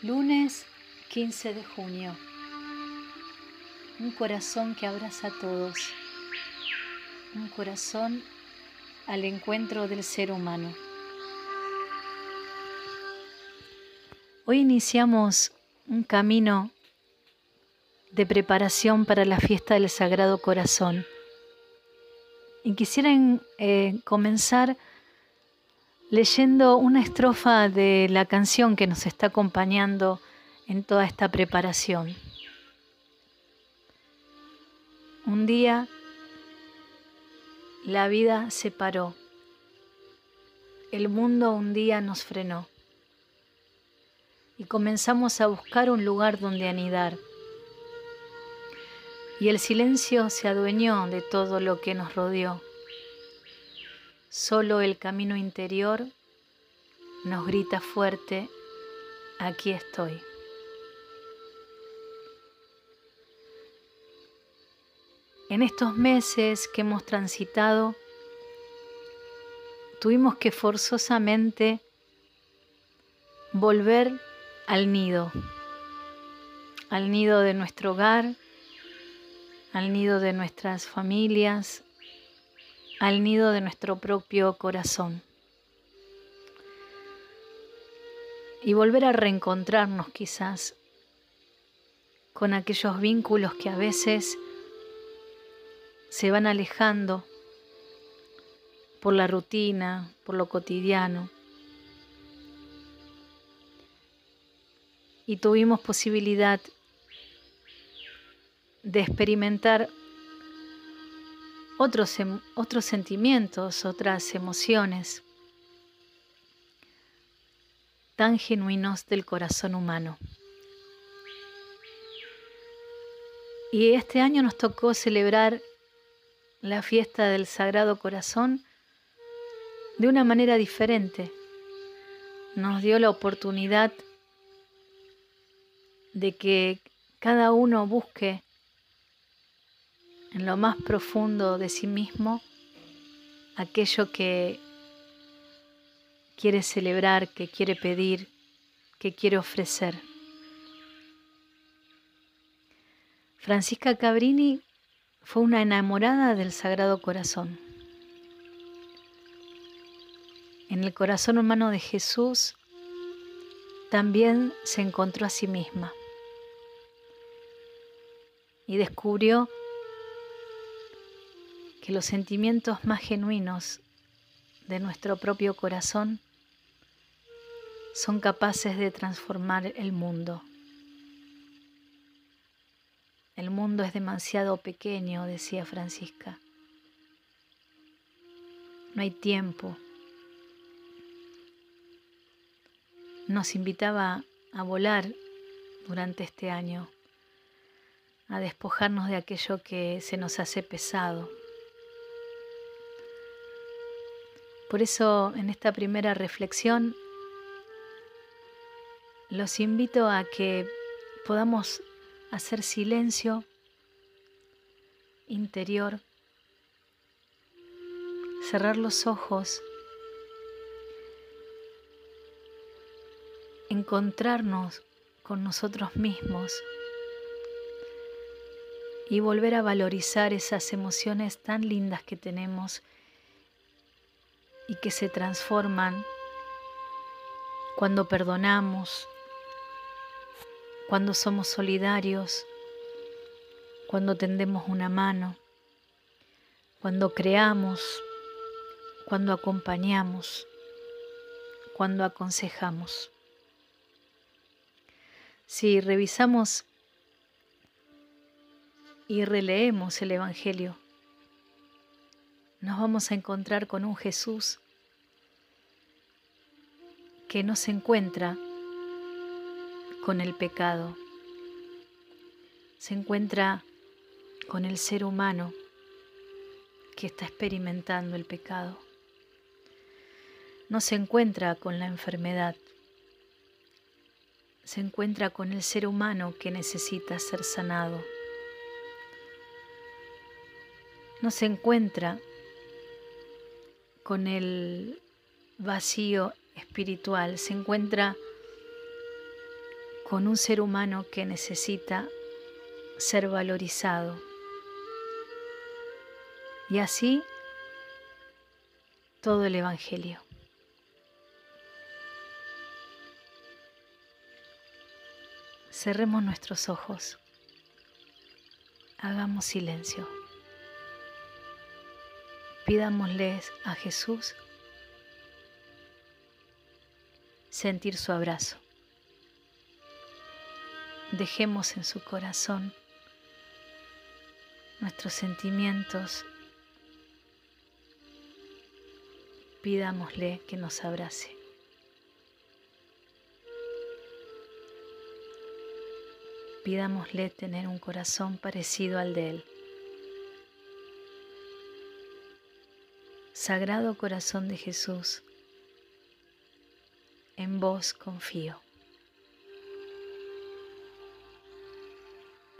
Lunes 15 de junio. Un corazón que abraza a todos. Un corazón al encuentro del ser humano. Hoy iniciamos un camino de preparación para la fiesta del Sagrado Corazón. Y quisiera eh, comenzar leyendo una estrofa de la canción que nos está acompañando en toda esta preparación. Un día la vida se paró, el mundo un día nos frenó y comenzamos a buscar un lugar donde anidar. Y el silencio se adueñó de todo lo que nos rodeó Solo el camino interior nos grita fuerte, aquí estoy. En estos meses que hemos transitado, tuvimos que forzosamente volver al nido, al nido de nuestro hogar, al nido de nuestras familias, al nido de nuestro propio corazón. Y volver a reencontrarnos quizás con aquellos vínculos que a veces se van alejando por la rutina, por lo cotidiano. Y tuvimos posibilidad de experimentar otros, em, otros sentimientos, otras emociones tan genuinos del corazón humano. Y este año nos tocó celebrar la fiesta del Sagrado Corazón de una manera diferente. Nos dio la oportunidad de que cada uno busque en lo más profundo de sí mismo aquello que quiere celebrar, que quiere pedir, que quiere ofrecer. Francisca Cabrini fue una enamorada del Sagrado Corazón. En el corazón humano de Jesús también se encontró a sí misma y descubrió que los sentimientos más genuinos de nuestro propio corazón son capaces de transformar el mundo. El mundo es demasiado pequeño, decía Francisca. No hay tiempo. Nos invitaba a volar durante este año, a despojarnos de aquello que se nos hace pesado. Por eso en esta primera reflexión los invito a que podamos hacer silencio interior, cerrar los ojos, encontrarnos con nosotros mismos y volver a valorizar esas emociones tan lindas que tenemos y que se transforman cuando perdonamos, cuando somos solidarios, cuando tendemos una mano, cuando creamos, cuando acompañamos, cuando aconsejamos. Si revisamos y releemos el Evangelio, nos vamos a encontrar con un Jesús que no se encuentra con el pecado, se encuentra con el ser humano que está experimentando el pecado. No se encuentra con la enfermedad, se encuentra con el ser humano que necesita ser sanado. No se encuentra con el vacío espiritual, se encuentra con un ser humano que necesita ser valorizado. Y así todo el Evangelio. Cerremos nuestros ojos. Hagamos silencio. Pidámosles a Jesús sentir su abrazo. Dejemos en su corazón nuestros sentimientos. Pidámosle que nos abrace. Pidámosle tener un corazón parecido al de Él. Sagrado corazón de Jesús, en vos confío.